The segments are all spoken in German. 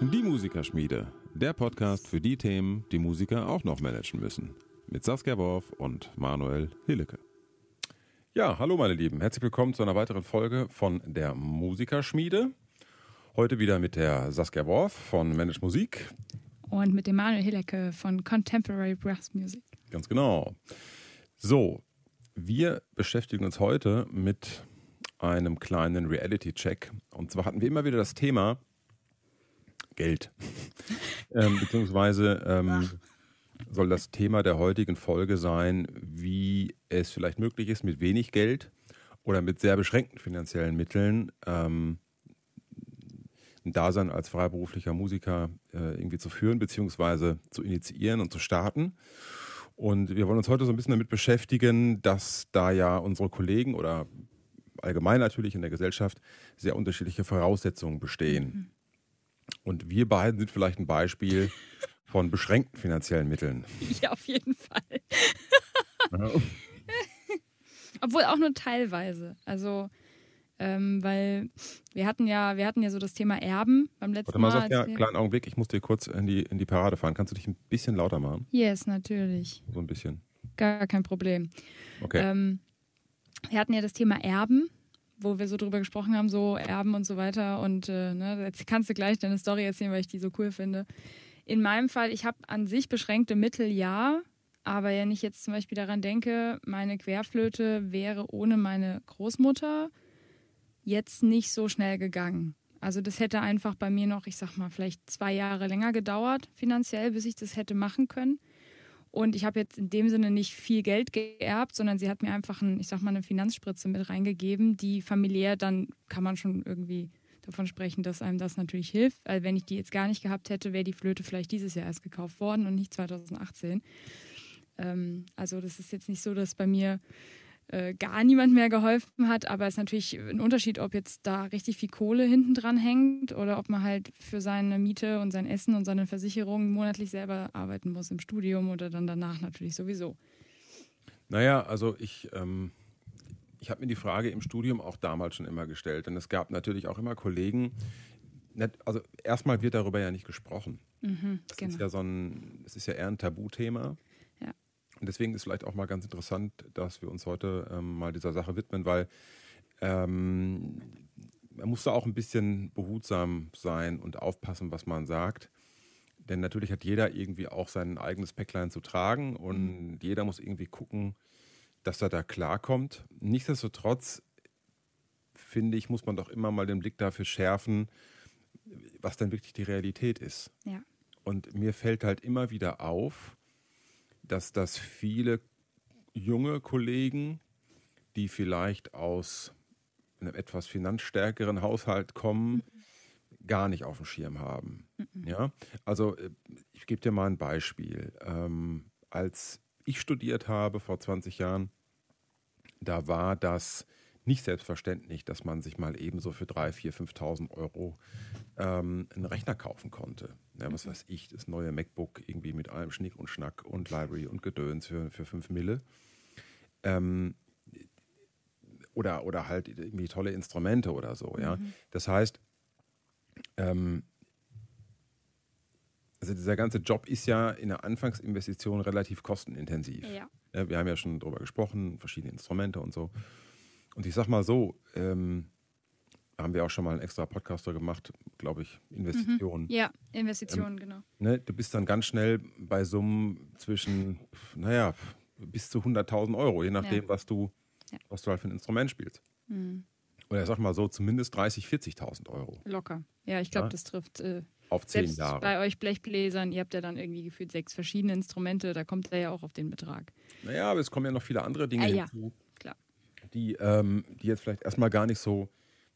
Die Musikerschmiede, der Podcast für die Themen, die Musiker auch noch managen müssen. Mit Saskia Worf und Manuel Hillecke. Ja, hallo meine Lieben, herzlich willkommen zu einer weiteren Folge von der Musikerschmiede. Heute wieder mit der Saskia Worf von Manage Musik. Und mit dem Manuel Hillecke von Contemporary Brass Music. Ganz genau. So, wir beschäftigen uns heute mit einem kleinen Reality-Check. Und zwar hatten wir immer wieder das Thema Geld. ähm, beziehungsweise ähm, soll das Thema der heutigen Folge sein, wie es vielleicht möglich ist, mit wenig Geld oder mit sehr beschränkten finanziellen Mitteln ähm, ein Dasein als freiberuflicher Musiker äh, irgendwie zu führen, beziehungsweise zu initiieren und zu starten. Und wir wollen uns heute so ein bisschen damit beschäftigen, dass da ja unsere Kollegen oder allgemein natürlich in der Gesellschaft sehr unterschiedliche Voraussetzungen bestehen. Mhm. Und wir beiden sind vielleicht ein Beispiel von beschränkten finanziellen Mitteln. Ja, auf jeden Fall. Obwohl auch nur teilweise. Also, ähm, weil wir hatten ja, wir hatten ja so das Thema Erben beim letzten Warte mal. Mal. Sag ja, kleinen Augenblick, ich muss dir kurz in die, in die Parade fahren. Kannst du dich ein bisschen lauter machen? Yes, natürlich. So ein bisschen. Gar kein Problem. Okay. Ähm, wir hatten ja das Thema Erben, wo wir so drüber gesprochen haben, so Erben und so weiter. Und äh, ne, jetzt kannst du gleich deine Story erzählen, weil ich die so cool finde. In meinem Fall, ich habe an sich beschränkte Mittel, ja. Aber wenn ich jetzt zum Beispiel daran denke, meine Querflöte wäre ohne meine Großmutter jetzt nicht so schnell gegangen. Also das hätte einfach bei mir noch, ich sag mal, vielleicht zwei Jahre länger gedauert finanziell, bis ich das hätte machen können. Und ich habe jetzt in dem Sinne nicht viel Geld geerbt, sondern sie hat mir einfach, ein, ich sag mal, eine Finanzspritze mit reingegeben, die familiär, dann kann man schon irgendwie davon sprechen, dass einem das natürlich hilft. Weil wenn ich die jetzt gar nicht gehabt hätte, wäre die Flöte vielleicht dieses Jahr erst gekauft worden und nicht 2018. Ähm, also das ist jetzt nicht so, dass bei mir äh, gar niemand mehr geholfen hat, aber es ist natürlich ein Unterschied, ob jetzt da richtig viel Kohle hinten dran hängt oder ob man halt für seine Miete und sein Essen und seine Versicherung monatlich selber arbeiten muss im Studium oder dann danach natürlich sowieso. Naja, also ich, ähm, ich habe mir die Frage im Studium auch damals schon immer gestellt, denn es gab natürlich auch immer Kollegen, also erstmal wird darüber ja nicht gesprochen. Mhm, das genau. ist ja so ein, es ist ja eher ein Tabuthema. Und deswegen ist vielleicht auch mal ganz interessant, dass wir uns heute ähm, mal dieser Sache widmen, weil ähm, man muss da auch ein bisschen behutsam sein und aufpassen, was man sagt. Denn natürlich hat jeder irgendwie auch sein eigenes Päcklein zu tragen und jeder muss irgendwie gucken, dass er da klarkommt. Nichtsdestotrotz, finde ich, muss man doch immer mal den Blick dafür schärfen, was denn wirklich die Realität ist. Ja. Und mir fällt halt immer wieder auf, dass das viele junge Kollegen, die vielleicht aus einem etwas finanzstärkeren Haushalt kommen, gar nicht auf dem Schirm haben. Ja, also äh, ich gebe dir mal ein Beispiel. Ähm, als ich studiert habe vor 20 Jahren, da war das nicht selbstverständlich, dass man sich mal ebenso für 3.000, 4.000, 5.000 Euro ähm, einen Rechner kaufen konnte. Ja, was weiß ich, das neue MacBook irgendwie mit allem Schnick und Schnack und Library und Gedöns für, für 5 Mille. Ähm, oder, oder halt irgendwie tolle Instrumente oder so. Ja? Das heißt, ähm, also dieser ganze Job ist ja in der Anfangsinvestition relativ kostenintensiv. Ja. Ja, wir haben ja schon darüber gesprochen, verschiedene Instrumente und so. Und ich sag mal so, ähm, haben wir auch schon mal einen extra Podcaster gemacht, glaube ich, Investitionen. Ja, Investitionen, genau. Ne, du bist dann ganz schnell bei Summen zwischen, naja, bis zu 100.000 Euro, je nachdem, Ja. was, du, Ja. was du halt für ein Instrument spielst. Mhm. Oder sag mal so, zumindest 30.000, 40.000 Euro Locker. Ja, ich glaube, Ja. das trifft äh, auf zehn selbst Jahre. bei euch Blechbläsern. Ihr habt ja dann irgendwie gefühlt sechs verschiedene Instrumente. Da kommt er ja auch auf den Betrag. Naja, aber es kommen ja noch viele andere Dinge Ah, ja. hinzu. Die, ähm, die jetzt vielleicht erstmal gar nicht so,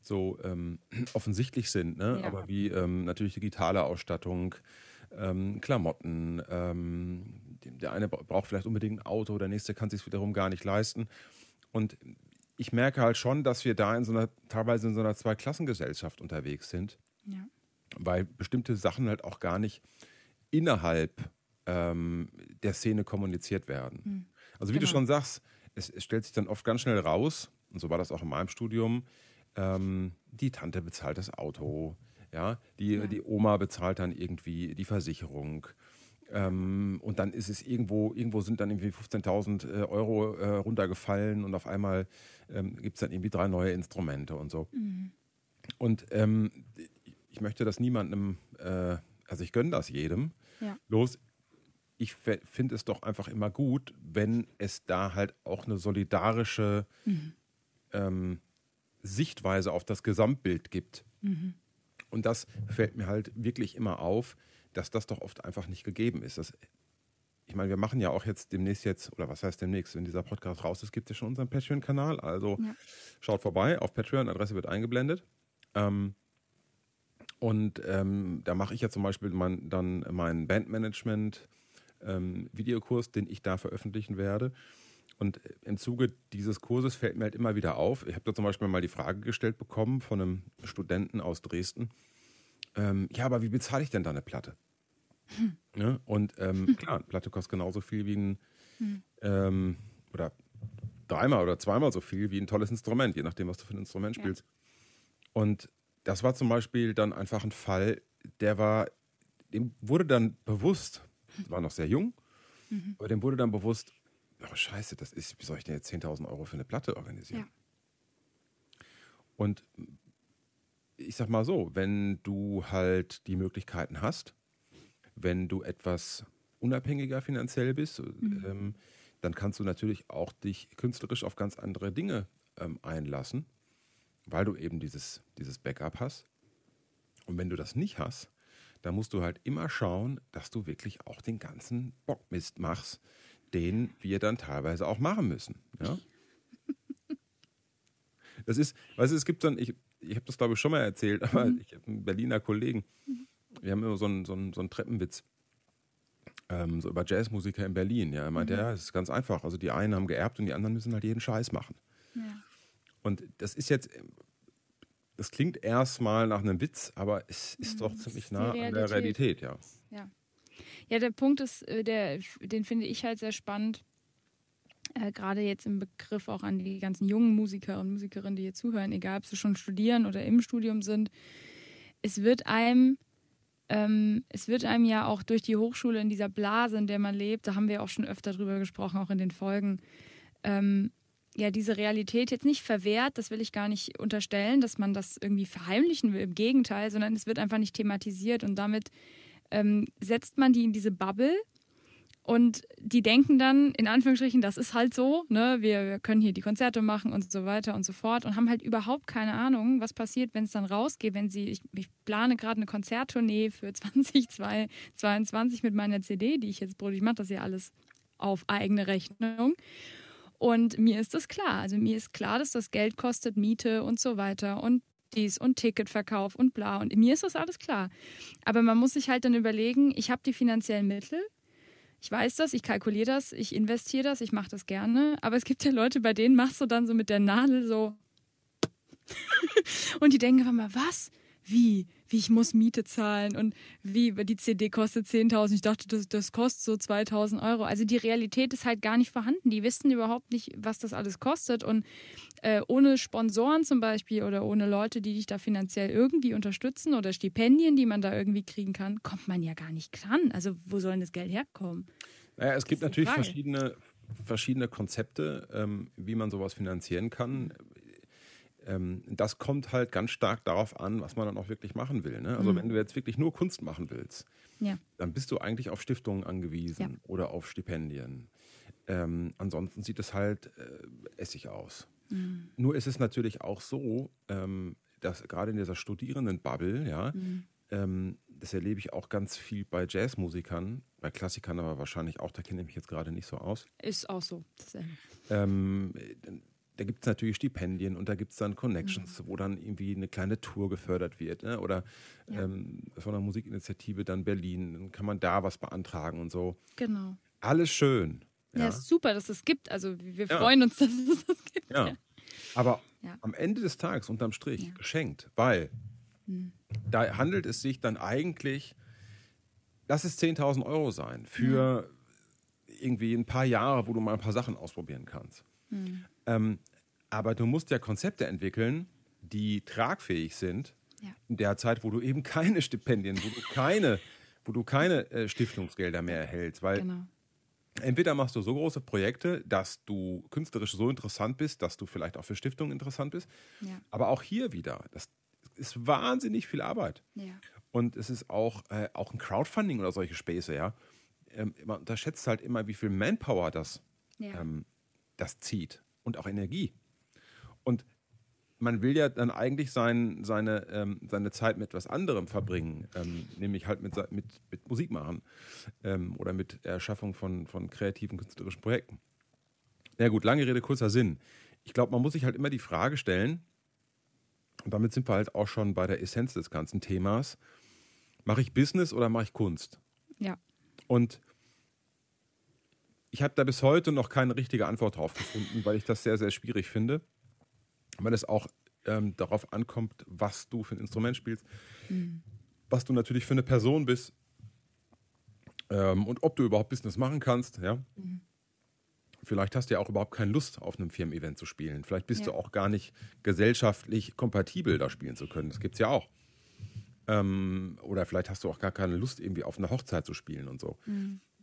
so ähm, offensichtlich sind, ne? Ja. aber wie ähm, natürlich digitale Ausstattung, ähm, Klamotten, ähm, der eine bra- braucht vielleicht unbedingt ein Auto, der nächste kann sich wiederum gar nicht leisten. Und ich merke halt schon, dass wir da in so einer, teilweise in so einer Zweiklassengesellschaft unterwegs sind, Ja. weil bestimmte Sachen halt auch gar nicht innerhalb ähm, der Szene kommuniziert werden. Also wie du Genau. schon sagst, es, es stellt sich dann oft ganz schnell raus, und so war das auch in meinem Studium, ähm, die Tante bezahlt das Auto, ja, die, Ja. die Oma bezahlt dann irgendwie die Versicherung. Ähm, und dann ist es irgendwo, irgendwo sind dann irgendwie 15.000 äh, Euro äh, runtergefallen und auf einmal ähm, gibt es dann irgendwie drei neue Instrumente und so. Mhm. Und ähm, ich möchte das niemandem, äh, also ich gönne das jedem. Ja. Bloß, ich finde es doch einfach immer gut, wenn es da halt auch eine solidarische ähm, Sichtweise auf das Gesamtbild gibt. Und das fällt mir halt wirklich immer auf, dass das doch oft einfach nicht gegeben ist. Das, ich meine, wir machen ja auch jetzt demnächst jetzt, oder was heißt demnächst, wenn dieser Podcast raus ist, gibt es ja schon unseren Patreon-Kanal. Also Ja. schaut vorbei auf Patreon, Adresse wird eingeblendet. Ähm, und ähm, da mache ich ja zum Beispiel mein, dann meinen Bandmanagement ähm, Videokurs, den ich da veröffentlichen werde. Und im Zuge dieses Kurses fällt mir halt immer wieder auf, ich habe da zum Beispiel mal die Frage gestellt bekommen von einem Studenten aus Dresden, ähm, ja, aber wie bezahle ich denn da eine Platte? Ne? Und ähm, klar, eine Platte kostet genauso viel wie ein, ähm, oder dreimal oder zweimal so viel wie ein tolles Instrument, je nachdem, was du für ein Instrument Ja. spielst. Und das war zum Beispiel dann einfach ein Fall, der war, dem wurde dann bewusst, war noch sehr jung, aber dem wurde dann bewusst, oh scheiße, das ist, wie soll ich denn jetzt 10.000 Euro für eine Platte organisieren? Ja. Und ich sag mal so, wenn du halt die Möglichkeiten hast, wenn du etwas unabhängiger finanziell bist, ähm, dann kannst du natürlich auch dich künstlerisch auf ganz andere Dinge ähm, einlassen, weil du eben dieses, dieses Backup hast. Und wenn du das nicht hast, dann musst du halt immer schauen, dass du wirklich auch den ganzen Bockmist machst, den wir dann teilweise auch machen müssen. Ja? Das ist, weißt du, es gibt dann, ich, ich habe das glaube ich schon mal erzählt, aber ich habe einen Berliner Kollegen, wir haben immer so einen, so einen, so einen Treppenwitz, ähm, so über Jazzmusiker in Berlin. Ja, er meinte, ja, es ist ganz einfach. Also die einen haben geerbt und die anderen müssen halt jeden Scheiß machen. Ja. Und das ist jetzt, das klingt erstmal nach einem Witz, aber es ist doch das ziemlich nah an der Realität. Realität, ja. Ja. ja, der Punkt ist, äh, der, den finde ich halt sehr spannend, äh, gerade jetzt im Begriff auch an die ganzen jungen Musiker und Musikerinnen, die hier zuhören, egal ob sie schon studieren oder im Studium sind. Es wird einem, ähm, es wird einem ja auch durch die Hochschule in dieser Blase, in der man lebt, da haben wir auch schon öfter drüber gesprochen, auch in den Folgen, ähm, ja, diese Realität jetzt nicht verwehrt, das will ich gar nicht unterstellen, dass man das irgendwie verheimlichen will, im Gegenteil, sondern es wird einfach nicht thematisiert und damit ähm, setzt man die in diese Bubble und die denken dann, in Anführungsstrichen, das ist halt so, ne, wir, wir können hier die Konzerte machen und so weiter und so fort und haben halt überhaupt keine Ahnung, was passiert, wenn es dann rausgeht, wenn sie, ich, ich plane gerade eine Konzerttournee für 2022 mit meiner CD, die ich jetzt produziere, ich mache das ja alles auf eigene Rechnung. Und mir ist das klar. Also mir ist klar, dass das Geld kostet, Miete und so weiter und dies und Ticketverkauf und bla. Und mir ist das alles klar. Aber man muss sich halt dann überlegen, ich habe die finanziellen Mittel. Ich weiß das, ich kalkuliere das, ich investiere das, ich mache das gerne. Aber es gibt ja Leute, bei denen machst du dann so mit der Nadel so. und die denken immer, was? Wie? Wie ich muss Miete zahlen und wie die CD kostet 10.000. Ich dachte, das, das kostet so 2.000 Euro. Also die Realität ist halt gar nicht vorhanden. Die wissen überhaupt nicht, was das alles kostet. Und äh, ohne Sponsoren zum Beispiel oder ohne Leute, die dich da finanziell irgendwie unterstützen oder Stipendien, die man da irgendwie kriegen kann, kommt man ja gar nicht dran. Also wo soll denn das Geld herkommen? Naja, es gibt Das natürlich Frage. verschiedene, verschiedene Konzepte, ähm, wie man sowas finanzieren kann. Ähm, das kommt halt ganz stark darauf an, was man dann auch wirklich machen will. Ne? Also wenn du jetzt wirklich nur Kunst machen willst, Ja. dann bist du eigentlich auf Stiftungen angewiesen Ja. oder auf Stipendien. Ähm, ansonsten sieht es halt äh, essig aus. Nur ist es natürlich auch so, ähm, dass gerade in dieser Studierendenbubble, ja, ähm, das erlebe ich auch ganz viel bei Jazzmusikern, bei Klassikern aber wahrscheinlich auch, da kenne ich mich jetzt gerade nicht so aus. Ist auch so. Ähm, da gibt es natürlich Stipendien und da gibt es dann Connections, wo dann irgendwie eine kleine Tour gefördert wird. Ne? Oder Ja. ähm, von der Musikinitiative dann Berlin, dann kann man da was beantragen und so. Genau. Alles schön. Ja, Ja, ist super, dass es gibt. Also wir Ja. freuen uns, dass es das gibt. ja. Aber am Ende des Tages unterm Strich geschenkt, weil da handelt es sich dann eigentlich, lass es 10.000 Euro sein für irgendwie ein paar Jahre, wo du mal ein paar Sachen ausprobieren kannst. Hm. Ähm, aber du musst ja Konzepte entwickeln, die tragfähig sind, Ja. in der Zeit, wo du eben keine Stipendien, wo du keine, wo du keine äh, Stiftungsgelder mehr erhältst, weil Genau. entweder machst du so große Projekte, dass du künstlerisch so interessant bist, dass du vielleicht auch für Stiftungen interessant bist, Ja. aber auch hier wieder, das ist wahnsinnig viel Arbeit. Ja. Und es ist auch, äh, auch ein Crowdfunding oder solche Späße, ja. Ähm, man unterschätzt halt immer, wie viel Manpower das, ähm, das zieht und auch Energie. Und man will ja dann eigentlich sein, seine, ähm, seine Zeit mit etwas anderem verbringen, ähm, nämlich halt mit, mit, mit Musik machen ähm, oder mit Erschaffung von, von kreativen künstlerischen Projekten. Na gut, lange Rede, kurzer Sinn. Ich glaube, man muss sich halt immer die Frage stellen, und damit sind wir halt auch schon bei der Essenz des ganzen Themas, mache ich Business oder mache ich Kunst? Ja. Und ich habe da bis heute noch keine richtige Antwort drauf gefunden, weil ich das sehr, sehr schwierig finde. Weil es auch ähm, darauf ankommt, was du für ein Instrument spielst, was du natürlich für eine Person bist ähm, und ob du überhaupt Business machen kannst. Ja? Vielleicht hast du ja auch überhaupt keine Lust, auf einem Firmen-Event zu spielen. Vielleicht bist Ja. du auch gar nicht gesellschaftlich kompatibel, da spielen zu können. Das gibt es ja auch. Ähm, oder vielleicht hast du auch gar keine Lust, irgendwie auf einer Hochzeit zu spielen und so.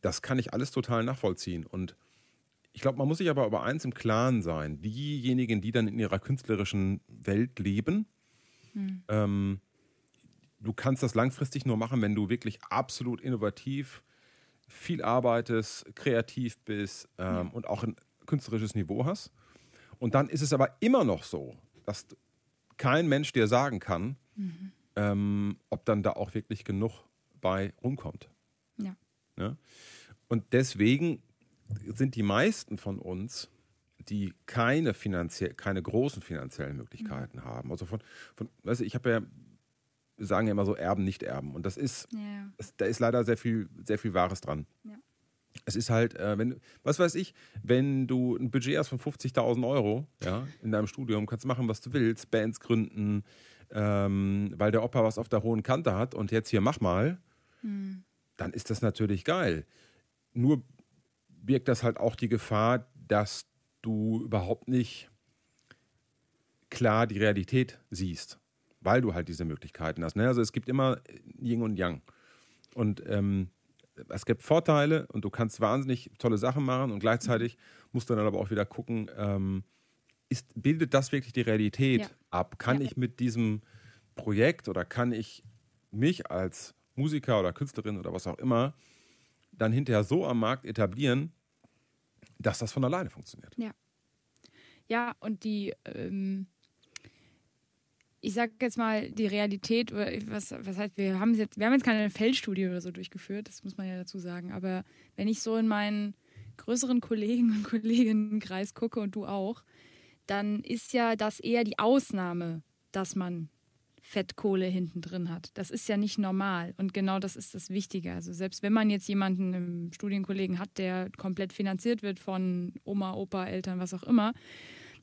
Das kann ich alles total nachvollziehen. Und ich glaube, man muss sich aber über eins im Klaren sein. Diejenigen, die dann in ihrer künstlerischen Welt leben, ähm, du kannst das langfristig nur machen, wenn du wirklich absolut innovativ, viel arbeitest, kreativ bist ähm, und auch ein künstlerisches Niveau hast. Und dann ist es aber immer noch so, dass kein Mensch dir sagen kann, ähm, ob dann da auch wirklich genug bei rumkommt. Ne? Und deswegen sind die meisten von uns, die keine finanziell, keine großen finanziellen Möglichkeiten haben. Also von, von weißt du, ich habe ja, wir sagen ja immer so Erben, nicht Erben. Und das ist, Ja. das, da ist leider sehr viel, sehr viel Wahres dran. Ja. Es ist halt, äh, wenn, was weiß ich, wenn du ein Budget hast von 50.000 Euro ja, in deinem Studium, kannst du machen, was du willst, Bands gründen, ähm, weil der Opa was auf der hohen Kante hat und jetzt hier mach mal, dann ist das natürlich geil. Nur birgt das halt auch die Gefahr, dass du überhaupt nicht klar die Realität siehst, weil du halt diese Möglichkeiten hast. Ne? Also es gibt immer Yin und Yang. Und ähm, es gibt Vorteile und du kannst wahnsinnig tolle Sachen machen und gleichzeitig musst du dann aber auch wieder gucken, ähm, ist, bildet das wirklich die Realität Ja. ab? Kann Ja. ich mit diesem Projekt oder kann ich mich als Musiker oder Künstlerin oder was auch immer dann hinterher so am Markt etablieren, dass das von alleine funktioniert? Ja, und die, ähm, ich sag jetzt mal, die Realität, oder was, was heißt, wir haben jetzt, wir haben jetzt keine Feldstudie oder so durchgeführt, das muss man ja dazu sagen, aber wenn ich so in meinen größeren Kollegen und Kolleginnenkreis gucke und du auch, dann ist ja das eher die Ausnahme, dass man Fettkohle hinten drin hat. Das ist ja nicht normal. Und genau das ist das Wichtige. Also selbst wenn man jetzt jemanden im Studienkollegen hat, der komplett finanziert wird von Oma, Opa, Eltern, was auch immer,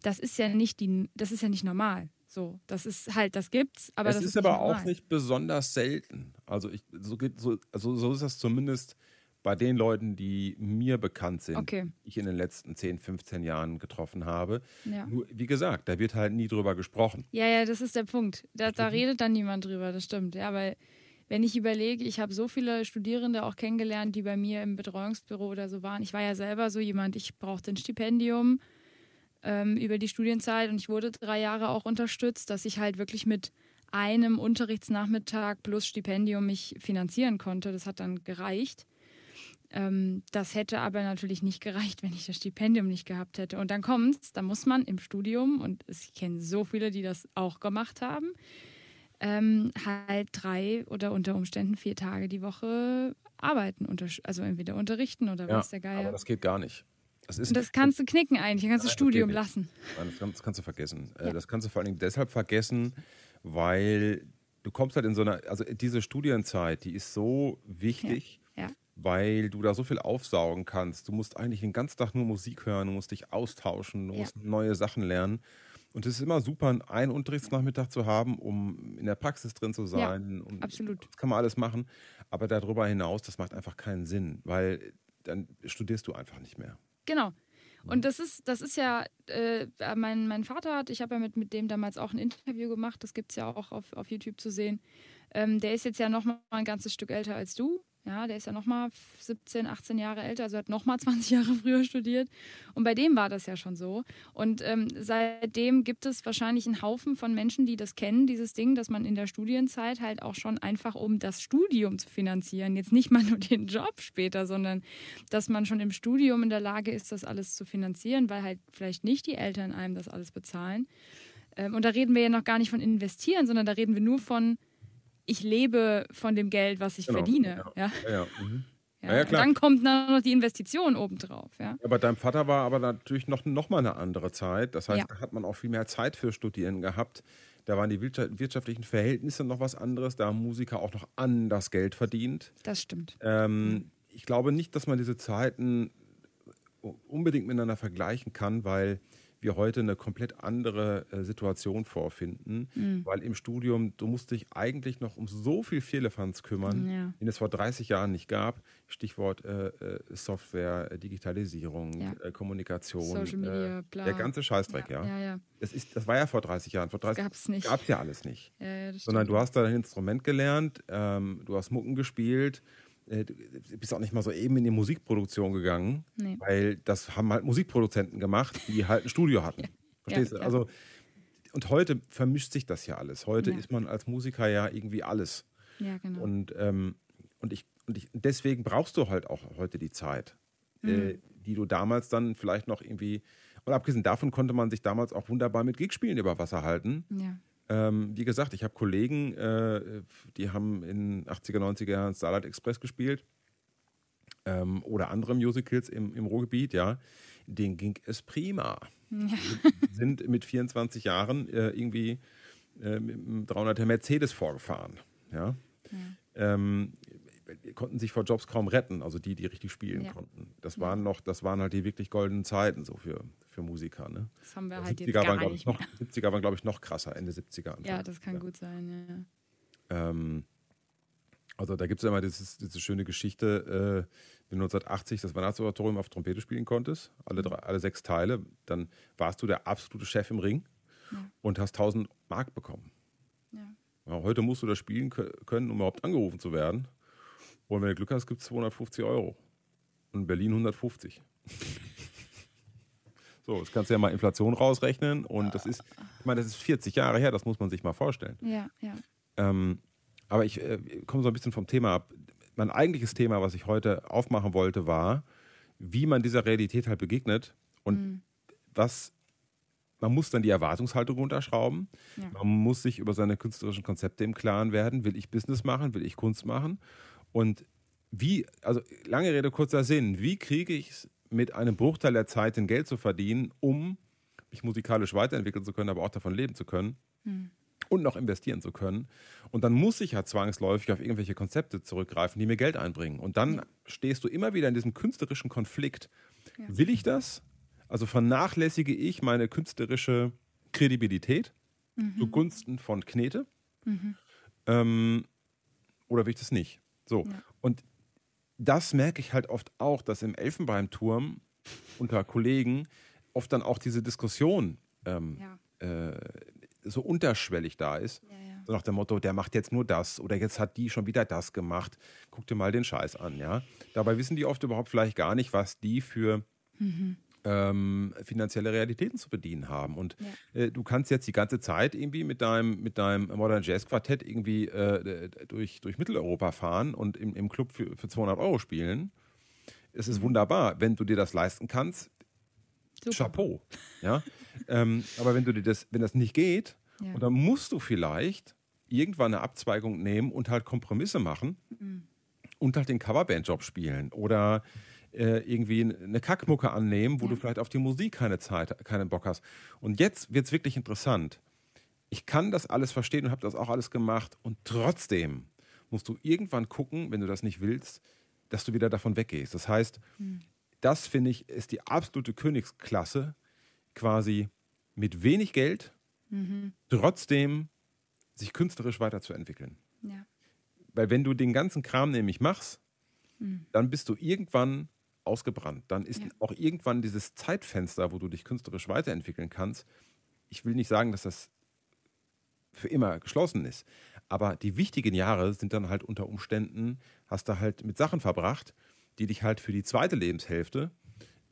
das ist ja nicht die, das ist ja nicht normal. So, das ist halt, das gibt's, aber es das ist, ist, aber nicht auch normal. nicht besonders selten. Also, ich, so, geht- so, also so ist das zumindest bei den Leuten, die mir bekannt sind, Okay. die ich in den letzten 10, 15 Jahren getroffen habe. Ja. Nur, wie gesagt, da wird halt nie drüber gesprochen. Ja, ja, das ist der Punkt. Da, da redet dann niemand drüber, das stimmt. Ja, weil wenn ich überlege, ich habe so viele Studierende auch kennengelernt, die bei mir im Betreuungsbüro oder so waren. Ich war ja selber so jemand, ich brauchte ein Stipendium ähm, über die Studienzeit und ich wurde drei Jahre auch unterstützt, dass ich halt wirklich mit einem Unterrichtsnachmittag plus Stipendium mich finanzieren konnte. Das hat dann gereicht. Ähm, das hätte aber natürlich nicht gereicht, wenn ich das Stipendium nicht gehabt hätte. Und dann kommt's, da muss man im Studium, und ich kenne so viele, die das auch gemacht haben, ähm, halt drei oder unter Umständen vier Tage die Woche arbeiten. Also entweder unterrichten oder Ja, was der aber Geier. das geht gar nicht. Das ist Und das kannst du knicken eigentlich, dann kannst du Nein, das Studium lassen. Nein, das, kann, das kannst du vergessen. Äh, Ja. Das kannst du vor allen Dingen deshalb vergessen, weil du kommst halt in so einer, also diese Studienzeit, die ist so wichtig, Ja. Weil du da so viel aufsaugen kannst. Du musst eigentlich den ganzen Tag nur Musik hören, du musst dich austauschen, du Ja. musst neue Sachen lernen. Und es ist immer super, einen Unterrichtsnachmittag zu haben, um in der Praxis drin zu sein. und absolut. Das kann man alles machen. Aber darüber hinaus, das macht einfach keinen Sinn, weil dann studierst du einfach nicht mehr. Genau. Und das ist, das ist ja, äh, mein, mein Vater hat, ich habe ja mit, mit dem damals auch ein Interview gemacht, das gibt es ja auch auf, auf YouTube zu sehen. Ähm, der ist jetzt ja noch mal ein ganzes Stück älter als du. Ja, der ist ja nochmal 17, 18 Jahre älter, also hat nochmal 20 Jahre früher studiert. Und bei dem war das ja schon so. Und ähm, seitdem gibt es wahrscheinlich einen Haufen von Menschen, die das kennen, dieses Ding, dass man in der Studienzeit halt auch schon einfach, um das Studium zu finanzieren, jetzt nicht mal nur den Job später, sondern dass man schon im Studium in der Lage ist, das alles zu finanzieren, weil halt vielleicht nicht die Eltern einem das alles bezahlen. Ähm, und da reden wir ja noch gar nicht von investieren, sondern da reden wir nur von ich lebe von dem Geld, was ich genau. verdiene. Ja, ja. ja, mhm. ja. dann kommt noch die Investition obendrauf. Ja. Aber dein Vater war aber natürlich noch, noch mal eine andere Zeit. Das heißt, da hat man auch viel mehr Zeit für Studieren gehabt. Da waren die wirtschaftlichen Verhältnisse noch was anderes. Da haben Musiker auch noch anders Geld verdient. Das stimmt. Ähm, ich glaube nicht, dass man diese Zeiten unbedingt miteinander vergleichen kann, weil wir heute eine komplett andere äh, Situation vorfinden, mhm. weil im Studium, du musst dich eigentlich noch um so viel Firlefanz kümmern, ja. den es vor 30 Jahren nicht gab. Stichwort äh, äh Software, äh, Digitalisierung, ja. Äh, Kommunikation, Social Media, bla. der ganze Scheißdreck, ja. ja. ja das, ist, das war ja vor 30 Jahren. Vor 30 gab es nicht. Gab ja alles nicht. Sondern du hast da ein Instrument gelernt, ähm, du hast Mucken gespielt, du bist auch nicht mal so eben in die Musikproduktion gegangen, nee. weil das haben halt Musikproduzenten gemacht, die halt ein Studio hatten. Verstehst ja, du? Also, und heute vermischt sich das ja alles. Heute ja. ist man als Musiker ja irgendwie alles. Ja, genau. Und, ähm, und, ich, und ich, deswegen brauchst du halt auch heute die Zeit, äh, mhm. äh, die du damals dann vielleicht noch irgendwie. Und abgesehen davon konnte man sich damals auch wunderbar mit Gigspielen über Wasser halten. Ja. Ähm, wie gesagt, ich habe Kollegen, äh, die haben in 80er, 90er Jahren Starlight Express gespielt ähm, oder andere Musicals im, im Ruhrgebiet, ja. Denen ging es prima. Ja. Sind mit 24 Jahren äh, irgendwie äh, mit einem 300er Mercedes vorgefahren, ja. ja. Ähm, konnten sich vor Jobs kaum retten, also die, die richtig spielen ja. konnten. Das waren noch, das waren halt die wirklich goldenen Zeiten so für, für Musiker. Ne? Das haben wir halt jetzt gar waren, nicht noch, 70er waren, glaube ich, noch krasser, Ende 70er. Anfang. Ja, das kann ja. gut sein, ja. Ähm, also da gibt es ja immer dieses, diese schöne Geschichte, äh, wenn du 1980 das Weihnachtsoratorium auf Trompete spielen konntest, alle, drei, alle sechs Teile, dann warst du der absolute Chef im Ring ja. und hast 1000 Mark bekommen. Ja. heute musst du das spielen können, um überhaupt angerufen zu werden. Und wenn du Glück hast, gibt es 250 Euro. Und in Berlin 150. so, jetzt kannst du ja mal Inflation rausrechnen. Und das ist, ich meine, das ist 40 Jahre her, das muss man sich mal vorstellen. Ja, ja. Ähm, aber ich äh, komme so ein bisschen vom Thema ab. Mein eigentliches Thema, was ich heute aufmachen wollte, war, wie man dieser Realität halt begegnet und mhm. was man muss dann die Erwartungshaltung runterschrauben. Ja. Man muss sich über seine künstlerischen Konzepte im Klaren werden. Will ich Business machen? Will ich Kunst machen? Und wie, also lange Rede, kurzer Sinn, wie kriege ich es mit einem Bruchteil der Zeit, den Geld zu verdienen, um mich musikalisch weiterentwickeln zu können, aber auch davon leben zu können hm. und noch investieren zu können. Und dann muss ich ja zwangsläufig auf irgendwelche Konzepte zurückgreifen, die mir Geld einbringen. Und dann ja. stehst du immer wieder in diesem künstlerischen Konflikt. Ja. Will ich das? Also vernachlässige ich meine künstlerische Kredibilität mhm. zugunsten von Knete? Mhm. Ähm, oder will ich das nicht? So. Ja. Und das merke ich halt oft auch, dass im Elfenbeinturm unter Kollegen oft dann auch diese Diskussion ähm, ja. äh, so unterschwellig da ist. Ja, ja. So nach dem Motto, der macht jetzt nur das oder jetzt hat die schon wieder das gemacht. Guck dir mal den Scheiß an, ja. Dabei wissen die oft überhaupt vielleicht gar nicht, was die für mhm ähm, finanzielle Realitäten zu bedienen haben. Und ja. äh, du kannst jetzt die ganze Zeit irgendwie mit deinem, mit deinem Modern Jazz Quartett irgendwie äh, durch, durch Mitteleuropa fahren und im, im Club für, für 200 Euro spielen. Es ist mhm. wunderbar, wenn du dir das leisten kannst. Super. Chapeau. Ja? ähm, aber wenn du dir das, wenn das nicht geht, ja. und dann musst du vielleicht irgendwann eine Abzweigung nehmen und halt Kompromisse machen mhm. und halt den Coverband-Job spielen oder äh, irgendwie eine Kackmucke annehmen, wo ja. du vielleicht auf die Musik keine Zeit, keinen Bock hast. Und jetzt wird es wirklich interessant. Ich kann das alles verstehen und habe das auch alles gemacht und trotzdem musst du irgendwann gucken, wenn du das nicht willst, dass du wieder davon weggehst. Das heißt, mhm. das finde ich ist die absolute Königsklasse, quasi mit wenig Geld mhm. trotzdem sich künstlerisch weiterzuentwickeln. Ja. Weil wenn du den ganzen Kram nämlich machst, mhm. dann bist du irgendwann ausgebrannt. Dann ist ja. auch irgendwann dieses Zeitfenster, wo du dich künstlerisch weiterentwickeln kannst. Ich will nicht sagen, dass das für immer geschlossen ist. Aber die wichtigen Jahre sind dann halt unter Umständen, hast du halt mit Sachen verbracht, die dich halt für die zweite Lebenshälfte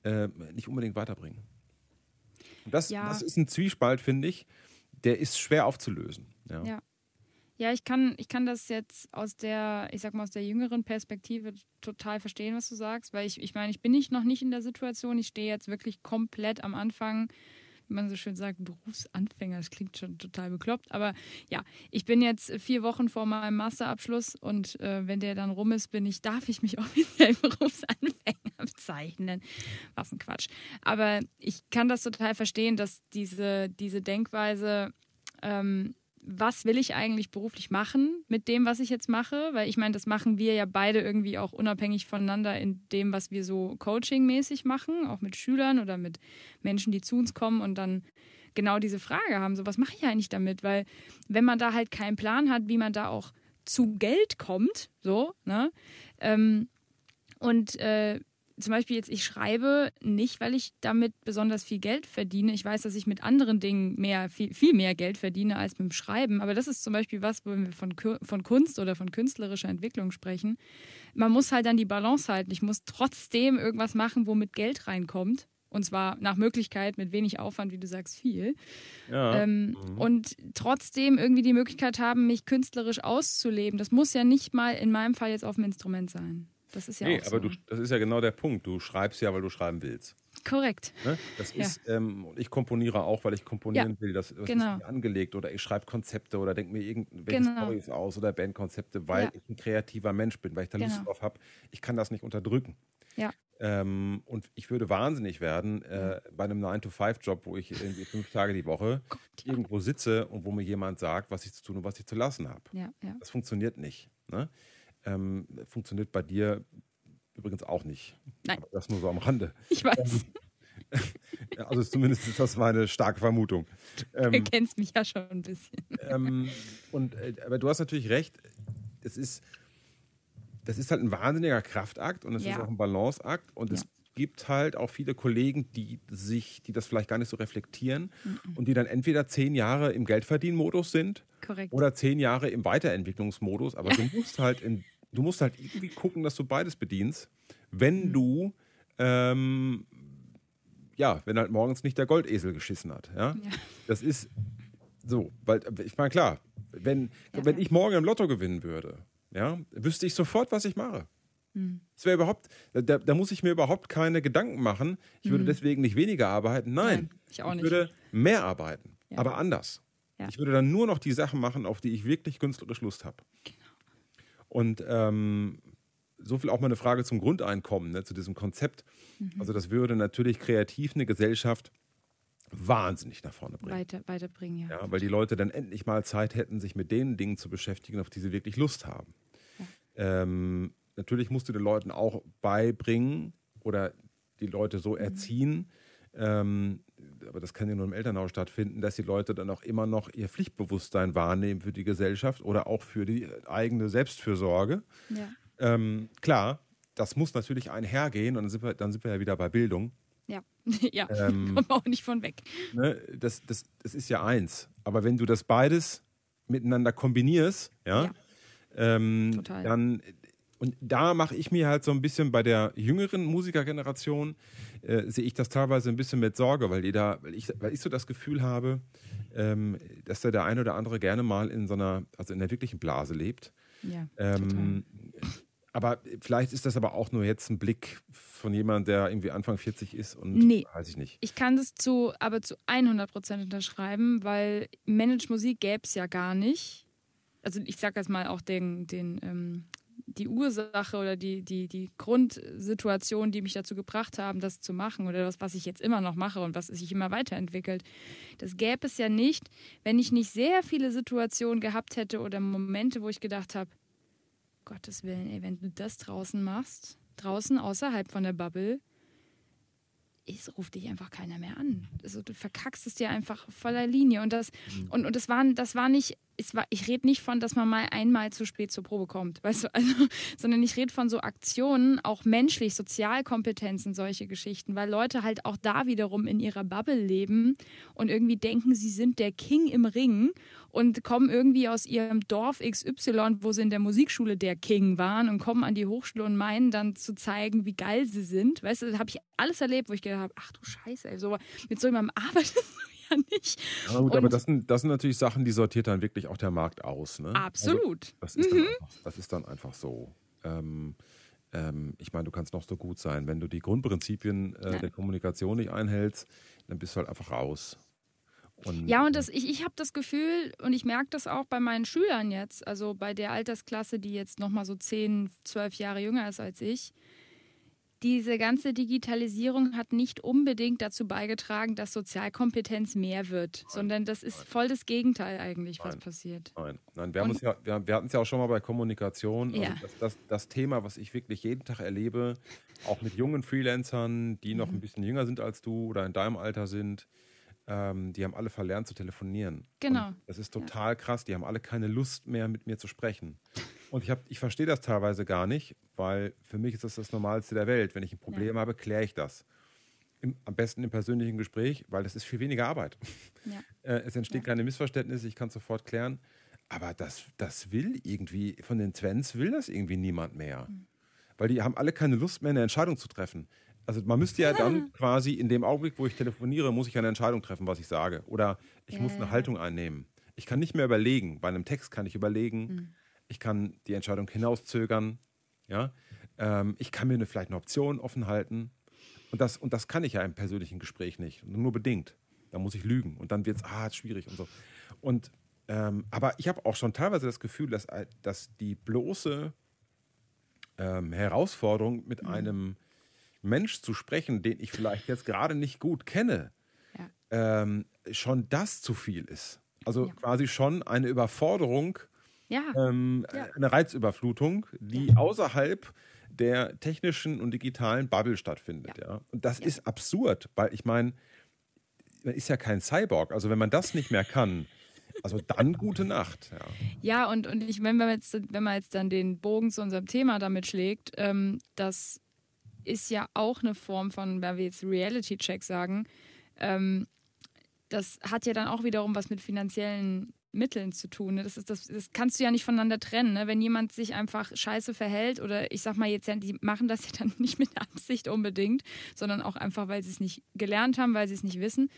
äh, nicht unbedingt weiterbringen. Und das, ja. das ist ein Zwiespalt, finde ich, der ist schwer aufzulösen. Ja. ja. Ja, ich kann, ich kann das jetzt aus der, ich sag mal, aus der jüngeren Perspektive total verstehen, was du sagst, weil ich, ich meine, ich bin nicht noch nicht in der Situation, ich stehe jetzt wirklich komplett am Anfang wie man so schön sagt, Berufsanfänger. Das klingt schon total bekloppt. Aber ja, ich bin jetzt vier Wochen vor meinem Masterabschluss und äh, wenn der dann rum ist, bin ich, darf ich mich offiziell Berufsanfänger bezeichnen. Was ein Quatsch. Aber ich kann das total verstehen, dass diese, diese Denkweise ähm, was will ich eigentlich beruflich machen mit dem, was ich jetzt mache? Weil ich meine, das machen wir ja beide irgendwie auch unabhängig voneinander in dem, was wir so coachingmäßig machen, auch mit Schülern oder mit Menschen, die zu uns kommen und dann genau diese Frage haben, so was mache ich eigentlich damit? Weil wenn man da halt keinen Plan hat, wie man da auch zu Geld kommt, so, ne? Ähm, und äh, zum Beispiel jetzt, ich schreibe nicht, weil ich damit besonders viel Geld verdiene. Ich weiß, dass ich mit anderen Dingen mehr, viel, viel mehr Geld verdiene als mit dem Schreiben. Aber das ist zum Beispiel was, wenn wir von, von Kunst oder von künstlerischer Entwicklung sprechen. Man muss halt dann die Balance halten. Ich muss trotzdem irgendwas machen, womit Geld reinkommt. Und zwar nach Möglichkeit mit wenig Aufwand, wie du sagst, viel. Ja. Ähm, mhm. Und trotzdem irgendwie die Möglichkeit haben, mich künstlerisch auszuleben. Das muss ja nicht mal in meinem Fall jetzt auf dem Instrument sein. Das ist ja nee, auch aber so. du, das ist ja genau der Punkt. Du schreibst ja, weil du schreiben willst. Korrekt. Ne? Das ja. ist, ähm, ich komponiere auch, weil ich komponieren ja, will. Das, das genau. ist mir angelegt oder ich schreibe Konzepte oder denke mir irgendwelche genau. Storys aus oder Bandkonzepte, weil ja. ich ein kreativer Mensch bin, weil ich da Lust genau. drauf habe. Ich kann das nicht unterdrücken. Ja. Ähm, und ich würde wahnsinnig werden äh, bei einem 9-to-5-Job, wo ich irgendwie fünf Tage die Woche Gott, irgendwo sitze und wo mir jemand sagt, was ich zu tun und was ich zu lassen habe. Ja, ja. Das funktioniert nicht. Ne? Ähm, funktioniert bei dir übrigens auch nicht. Nein. Das nur so am Rande. Ich weiß. Ähm, also zumindest ist das meine starke Vermutung. Ähm, du kennst mich ja schon ein bisschen. Ähm, und, äh, aber du hast natürlich recht, das ist, das ist halt ein wahnsinniger Kraftakt und es ja. ist auch ein Balanceakt und ja. es gibt halt auch viele Kollegen, die sich, die das vielleicht gar nicht so reflektieren mhm. und die dann entweder zehn Jahre im Geldverdienmodus sind Korrekt. oder zehn Jahre im Weiterentwicklungsmodus. Aber du musst halt in, du musst halt irgendwie gucken, dass du beides bedienst, wenn mhm. du ähm, ja, wenn halt morgens nicht der Goldesel geschissen hat. Ja? ja. Das ist so, weil ich meine, klar, wenn, ja. wenn ich morgen im Lotto gewinnen würde, ja, wüsste ich sofort, was ich mache. Mhm. Das wäre überhaupt, da, da, muss ich mir überhaupt keine Gedanken machen. Ich würde mhm. deswegen nicht weniger arbeiten. Nein, Nein ich, auch nicht. ich würde mehr arbeiten, ja. aber anders. Ich würde dann nur noch die Sachen machen, auf die ich wirklich künstlerisch Lust habe. Genau. Und ähm, so viel auch mal eine Frage zum Grundeinkommen, ne, zu diesem Konzept. Mhm. Also das würde natürlich kreativ eine Gesellschaft wahnsinnig nach vorne bringen. Weiter, weiterbringen, ja. ja. Weil die Leute dann endlich mal Zeit hätten, sich mit den Dingen zu beschäftigen, auf die sie wirklich Lust haben. Ja. Ähm, natürlich musst du den Leuten auch beibringen oder die Leute so mhm. erziehen, ähm, aber das kann ja nur im Elternhaus stattfinden, dass die Leute dann auch immer noch ihr Pflichtbewusstsein wahrnehmen für die Gesellschaft oder auch für die eigene Selbstfürsorge. Ja. Ähm, klar, das muss natürlich einhergehen und dann sind wir, dann sind wir ja wieder bei Bildung. Ja, ja, ähm, kommen wir auch nicht von weg. Ne, das, das, das ist ja eins. Aber wenn du das beides miteinander kombinierst, ja, ja. Ähm, dann und da mache ich mir halt so ein bisschen bei der jüngeren Musikergeneration, äh, sehe ich das teilweise ein bisschen mit Sorge, weil, die da, weil, ich, weil ich so das Gefühl habe, ähm, dass da der eine oder andere gerne mal in so einer, also in der wirklichen Blase lebt. Ja, ähm, aber vielleicht ist das aber auch nur jetzt ein Blick von jemandem, der irgendwie Anfang 40 ist und nee, weiß ich nicht. Ich kann das zu, aber zu 100 Prozent unterschreiben, weil Managed Musik gäbe es ja gar nicht. Also ich sage jetzt mal auch den, den ähm, die Ursache oder die, die, die Grundsituation, die mich dazu gebracht haben, das zu machen oder das, was ich jetzt immer noch mache und was sich immer weiterentwickelt, das gäbe es ja nicht, wenn ich nicht sehr viele Situationen gehabt hätte oder Momente, wo ich gedacht habe, Gottes Willen, ey, wenn du das draußen machst, draußen außerhalb von der Bubble, es ruft dich einfach keiner mehr an. Also du verkackst es dir einfach voller Linie. Und das, mhm. und, und das, war, das war nicht ich, ich rede nicht von, dass man mal einmal zu spät zur Probe kommt, weißt du, also, sondern ich rede von so Aktionen, auch menschlich, Sozialkompetenzen, solche Geschichten, weil Leute halt auch da wiederum in ihrer Bubble leben und irgendwie denken, sie sind der King im Ring und kommen irgendwie aus ihrem Dorf XY, wo sie in der Musikschule der King waren und kommen an die Hochschule und meinen dann zu zeigen, wie geil sie sind. Weißt du, habe ich alles erlebt, wo ich gedacht habe, ach du Scheiße, ey, so, mit so jemandem arbeitest du ja nicht. Ja, gut, aber das sind, das sind natürlich Sachen, die sortiert dann wirklich auch der Markt aus. Ne? Absolut. Also, das, ist mhm. einfach, das, ist dann einfach, so. Ähm, ähm, ich meine, du kannst noch so gut sein. Wenn du die Grundprinzipien äh, der Kommunikation nicht einhältst, dann bist du halt einfach raus. Und, ja, und das, ich, ich habe das Gefühl, und ich merke das auch bei meinen Schülern jetzt, also bei der Altersklasse, die jetzt nochmal so 10, 12 Jahre jünger ist als ich, diese ganze Digitalisierung hat nicht unbedingt dazu beigetragen, dass Sozialkompetenz mehr wird, nein, sondern das ist nein. voll das Gegenteil eigentlich, was nein, passiert. Nein, nein wir, ja, wir, wir hatten es ja auch schon mal bei Kommunikation. Also ja. das, das, das, Thema, was ich wirklich jeden Tag erlebe, auch mit jungen Freelancern, die noch mhm. ein bisschen jünger sind als du oder in deinem Alter sind, ähm, die haben alle verlernt zu telefonieren. Genau. Und das ist total ja. krass. Die haben alle keine Lust mehr, mit mir zu sprechen. Und ich, ich verstehe das teilweise gar nicht, weil für mich ist das das Normalste der Welt. Wenn ich ein Problem ja. habe, kläre ich das. Im, am besten im persönlichen Gespräch, weil das ist viel weniger Arbeit. Ja. Äh, es entsteht keine Missverständnisse, ich kann sofort klären. Aber das, das will irgendwie, von den Twents will das irgendwie niemand mehr. Mhm. Weil die haben alle keine Lust mehr, eine Entscheidung zu treffen also man müsste ja dann quasi in dem Augenblick, wo ich telefoniere, muss ich eine Entscheidung treffen, was ich sage. Oder ich ja, muss eine Haltung einnehmen. Ich kann nicht mehr überlegen. Bei einem Text kann ich überlegen. Mhm. Ich kann die Entscheidung hinauszögern. Ja? Ähm, ich kann mir eine, vielleicht eine Option offen halten. Und das, und das kann ich ja im persönlichen Gespräch nicht. Nur bedingt. Da muss ich lügen. Und dann wird es, ah, schwierig und so. Und, ähm, aber ich habe auch schon teilweise das Gefühl, dass, dass die bloße ähm, Herausforderung mit mhm. einem Mensch zu sprechen, den ich vielleicht jetzt gerade nicht gut kenne, ja. ähm, schon das zu viel ist. Also ja. quasi schon eine Überforderung, ja. Ähm, eine Reizüberflutung, die außerhalb der technischen und digitalen Bubble stattfindet. Ja. Und das ist absurd, weil ich meine, man ist ja kein Cyborg. Also wenn man das nicht mehr kann, also dann gute Nacht. Ja, ja und, und ich, wenn, man jetzt, wenn man jetzt dann den Bogen zu unserem Thema damit schlägt, ähm, dass ist ja auch eine Form von, wenn wir jetzt Reality-Check sagen, ähm, das hat ja dann auch wiederum was mit finanziellen Mitteln zu tun. Ne? Das, ist das, das kannst du ja nicht voneinander trennen. Ne? Wenn jemand sich einfach scheiße verhält oder ich sag mal jetzt, die machen das ja dann nicht mit Absicht unbedingt, sondern auch einfach, weil sie es nicht gelernt haben, weil sie es nicht wissen.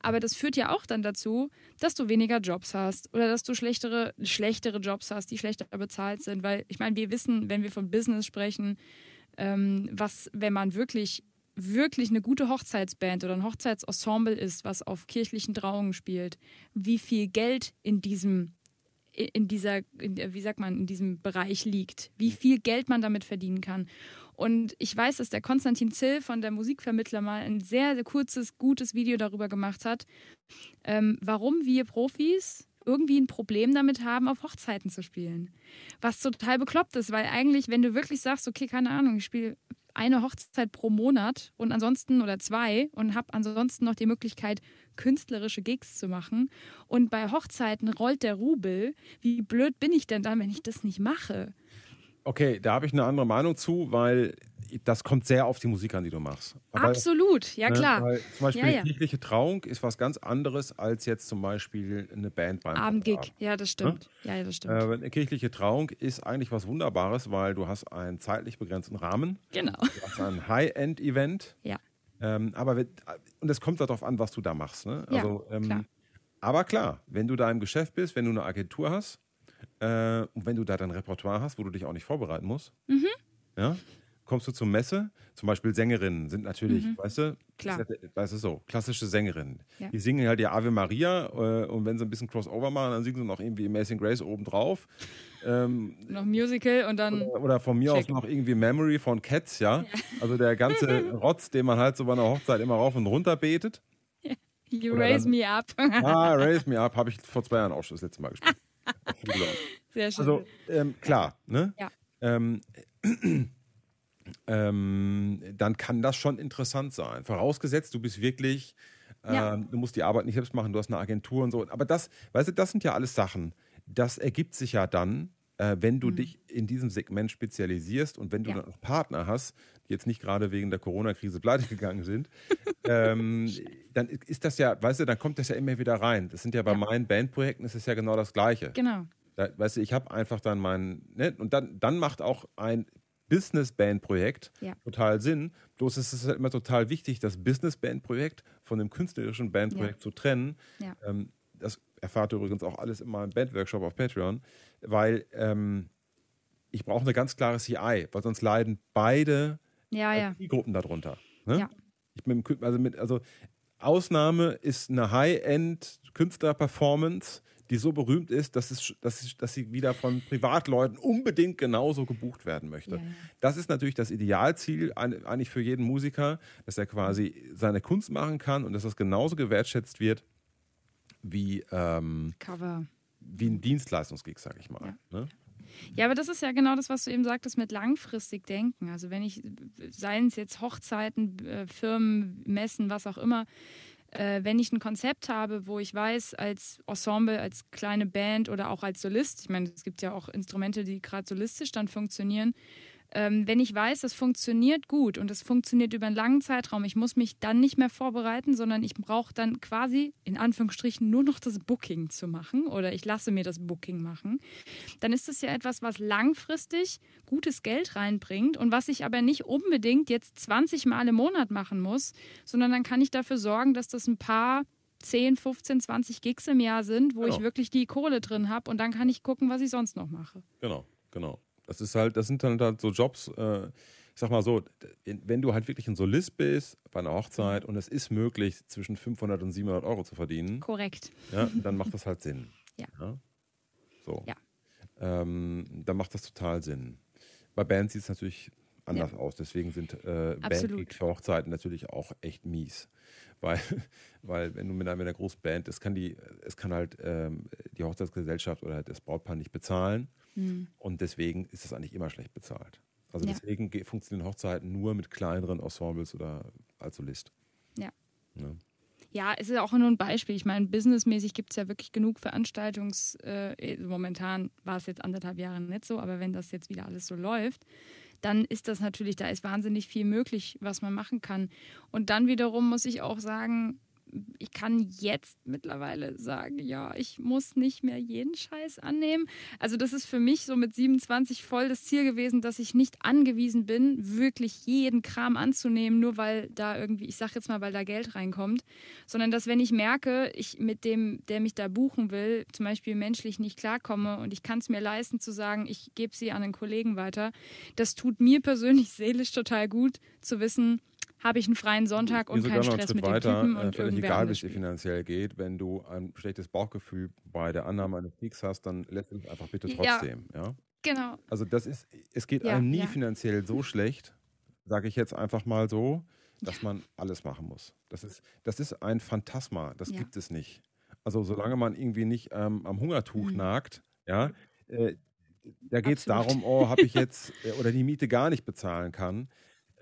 Aber das führt ja auch dann dazu, dass du weniger Jobs hast oder dass du schlechtere, schlechtere Jobs hast, die schlechter bezahlt sind. Weil ich meine, wir wissen, wenn wir von Business sprechen, ähm, was, wenn man wirklich wirklich eine gute Hochzeitsband oder ein Hochzeitsensemble ist, was auf kirchlichen Trauungen spielt, wie viel Geld in diesem in dieser, in, wie sagt man, in diesem Bereich liegt, wie viel Geld man damit verdienen kann. Und ich weiß, dass der Konstantin Zill von der Musikvermittler mal ein sehr, sehr kurzes, gutes Video darüber gemacht hat, ähm, warum wir Profis irgendwie ein Problem damit haben, auf Hochzeiten zu spielen. Was total bekloppt ist, weil eigentlich, wenn du wirklich sagst, okay, keine Ahnung, ich spiele eine Hochzeit pro Monat und ansonsten oder zwei und habe ansonsten noch die Möglichkeit, künstlerische Gigs zu machen. Und bei Hochzeiten rollt der Rubel. Wie blöd bin ich denn dann, wenn ich das nicht mache? Okay, da habe ich eine andere Meinung zu, weil das kommt sehr auf die Musik an, die du machst. Aber, Absolut, ja ne, klar. Weil zum Beispiel ja, ja. eine kirchliche Trauung ist was ganz anderes als jetzt zum Beispiel eine Band beim Abendgig. Abend. Ja, das stimmt. Ja, ja das stimmt. Äh, eine kirchliche Trauung ist eigentlich was Wunderbares, weil du hast einen zeitlich begrenzten Rahmen. Genau. Du hast ein High-End-Event. Ja. Ähm, aber und es kommt darauf an, was du da machst. Ne? Also, ja, ähm, klar. Aber klar, wenn du da im Geschäft bist, wenn du eine Agentur hast, äh, und wenn du da dein Repertoire hast, wo du dich auch nicht vorbereiten musst, mhm. ja, kommst du zur Messe, zum Beispiel Sängerinnen sind natürlich, mhm. weißt du, Klar. weißt du so, klassische Sängerinnen. Ja. Die singen halt ja Ave Maria äh, und wenn sie ein bisschen Crossover machen, dann singen sie noch irgendwie Amazing Grace obendrauf. Ähm, noch Musical und dann. Oder, oder von mir check. aus noch irgendwie Memory von Cats, ja? ja. Also der ganze Rotz, den man halt so bei einer Hochzeit immer rauf und runter betet. You oder raise dann, me up. ah, raise me up, habe ich vor zwei Jahren auch schon das letzte Mal gespielt. Sehr schön. Also ähm, klar, ne? Ja. Ähm, ähm, dann kann das schon interessant sein. Vorausgesetzt, du bist wirklich, ja. Ähm, du musst die Arbeit nicht selbst machen, du hast eine Agentur und so. Aber das, weißt du, das sind ja alles Sachen. das ergibt sich ja dann, äh, wenn du mhm. dich in diesem Segment spezialisierst und wenn du ja. dann auch Partner hast, die jetzt nicht gerade wegen der Corona-Krise pleite gegangen sind, ähm, dann ist das ja, weißt du, dann kommt das ja immer wieder rein. Das sind ja bei ja. meinen Bandprojekten ist es ja genau das Gleiche. Genau. Da, weißt du, ich habe einfach dann meinen, ne, und dann, dann macht auch ein Business-Band-Projekt ja. total Sinn. Bloß ist es halt immer total wichtig, das Business-Band-Projekt von dem künstlerischen Bandprojekt ja. zu trennen. Ja. Ähm, das erfahrt ihr übrigens auch alles in meinem Band-Workshop auf Patreon, weil ähm, ich brauche eine ganz klare CI, weil sonst leiden beide ja, ja. Gruppen darunter. Ne? Ja. Ich bin, also, mit, also Ausnahme ist eine High-End-Künstler-Performance, die so berühmt ist, dass, es, dass, es, dass sie wieder von Privatleuten unbedingt genauso gebucht werden möchte. Ja, ja. Das ist natürlich das Idealziel eigentlich für jeden Musiker, dass er quasi seine Kunst machen kann und dass das genauso gewertschätzt wird wie, ähm, Cover. Wie ein Dienstleistungsgig, sag ich mal. Ja. Ne? Ja, aber das ist ja genau das, was du eben sagtest mit langfristig denken. Also wenn ich, seien es jetzt Hochzeiten, äh, Firmen, Messen, was auch immer, äh, wenn ich ein Konzept habe, wo ich weiß, als Ensemble, als kleine Band oder auch als Solist, ich meine, es gibt ja auch Instrumente, die gerade solistisch dann funktionieren, ähm, wenn ich weiß, das funktioniert gut und es funktioniert über einen langen Zeitraum, ich muss mich dann nicht mehr vorbereiten, sondern ich brauche dann quasi in Anführungsstrichen nur noch das Booking zu machen oder ich lasse mir das Booking machen, dann ist das ja etwas, was langfristig gutes Geld reinbringt und was ich aber nicht unbedingt jetzt 20 Mal im Monat machen muss, sondern dann kann ich dafür sorgen, dass das ein paar 10, 15, 20 Gigs im Jahr sind, wo genau. ich wirklich die Kohle drin habe und dann kann ich gucken, was ich sonst noch mache. Genau, genau. Das ist halt, das sind dann halt so Jobs, äh, ich sag mal so, wenn du halt wirklich ein Solist bist bei einer Hochzeit mhm. und es ist möglich, zwischen 500 und 700 Euro zu verdienen. Korrekt. Ja, dann macht das halt Sinn. Ja. ja? So. Ja. Ähm, dann macht das total Sinn. Bei Bands sieht es natürlich anders ja. aus. Deswegen sind äh, Bandgigs für Hochzeiten natürlich auch echt mies. Weil, weil wenn du mit einer, mit einer großen Band, es kann die, es kann halt ähm, die Hochzeitsgesellschaft oder das Brautpaar nicht bezahlen. Mhm. Und deswegen ist es eigentlich immer schlecht bezahlt. Also ja. deswegen funktionieren Hochzeiten nur mit kleineren Ensembles oder als Solist. Ja. ja. Ja, es ist auch nur ein Beispiel. Ich meine, businessmäßig gibt es ja wirklich genug Veranstaltungs. Äh, momentan war es jetzt anderthalb Jahre nicht so, aber wenn das jetzt wieder alles so läuft, dann ist das natürlich, da ist wahnsinnig viel möglich, was man machen kann. Und dann wiederum muss ich auch sagen, ich kann jetzt mittlerweile sagen, ja, ich muss nicht mehr jeden Scheiß annehmen. Also das ist für mich so mit 27 voll das Ziel gewesen, dass ich nicht angewiesen bin, wirklich jeden Kram anzunehmen, nur weil da irgendwie, ich sag jetzt mal, weil da Geld reinkommt, sondern dass wenn ich merke, ich mit dem, der mich da buchen will, zum Beispiel menschlich nicht klarkomme und ich kann es mir leisten zu sagen, ich gebe sie an einen Kollegen weiter, das tut mir persönlich seelisch total gut zu wissen, habe ich einen freien Sonntag und keinen Stress mit weiter, dem Typen. Und völlig egal, wie es dir finanziell geht, wenn du ein schlechtes Bauchgefühl bei der Annahme eines Peaks hast, dann lässt es einfach bitte trotzdem. Ja, ja? genau. Also das ist, es geht ja, einem nie ja. finanziell so schlecht, sage ich jetzt einfach mal so, dass man alles machen muss. Das ist, das ist ein Phantasma, das gibt es nicht. Also solange man irgendwie nicht ähm, am Hungertuch mhm. nagt, ja, äh, da geht es darum, oh, habe ich jetzt äh, oder die Miete gar nicht bezahlen kann.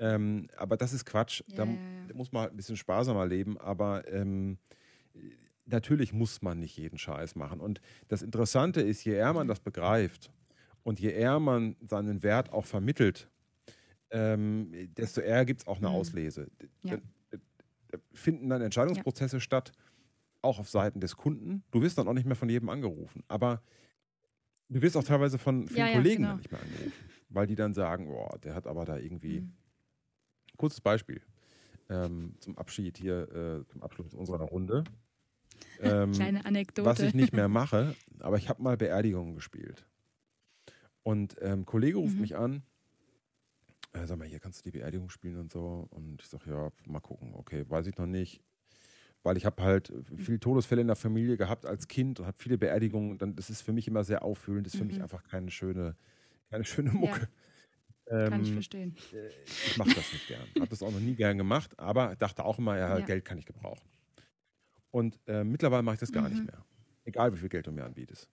Ähm, aber das ist Quatsch. Ja, da, ja, ja. muss man halt ein bisschen sparsamer leben. Aber ähm, natürlich muss man nicht jeden Scheiß machen. Und das Interessante ist, je eher man das begreift und je eher man seinen Wert auch vermittelt, ähm, desto eher gibt es auch eine mhm. Auslese. Da, da finden dann Entscheidungsprozesse statt, auch auf Seiten des Kunden. Du wirst dann auch nicht mehr von jedem angerufen. Aber du wirst auch teilweise von vielen Kollegen genau. nicht mehr angerufen, weil die dann sagen, oh, der hat aber da irgendwie. Mhm Kurzes Beispiel ähm, zum Abschied hier, äh, zum Abschluss unserer Runde. Ähm, Kleine Anekdote. Was ich nicht mehr mache, aber ich habe mal Beerdigungen gespielt. Und ein ähm, Kollege ruft mhm. mich an, äh, sag mal, hier kannst du die Beerdigung spielen und so. Und ich sage, ja, mal gucken. Okay, weiß ich noch nicht. Weil ich habe halt viele Todesfälle in der Familie gehabt als Kind und habe viele Beerdigungen. Dann, das ist für mich immer sehr auffühlend. Das ist für mhm. mich einfach keine schöne, keine schöne Mucke. Ja. Ähm, kann ich verstehen. Äh, ich mache das nicht gern. Habe das auch noch nie gern gemacht, aber dachte auch immer, ja, ja. Geld kann ich gebrauchen. Und äh, mittlerweile mache ich das gar mhm. nicht mehr. Egal, wie viel Geld du mir anbietest.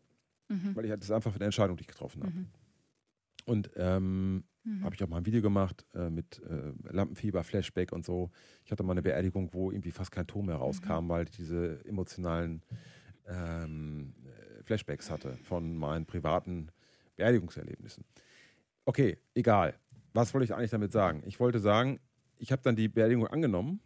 Mhm. Weil ich das ist einfach eine Entscheidung, die ich getroffen habe. Mhm. Und ähm, mhm. habe ich auch mal ein Video gemacht äh, mit äh, Lampenfieber, Flashback und so. Ich hatte mal eine Beerdigung, wo irgendwie fast kein Ton mehr rauskam, mhm. weil diese emotionalen ähm, Flashbacks hatte von meinen privaten Beerdigungserlebnissen. Okay, egal. Was wollte ich eigentlich damit sagen? Ich wollte sagen, ich habe dann die Beerdigung angenommen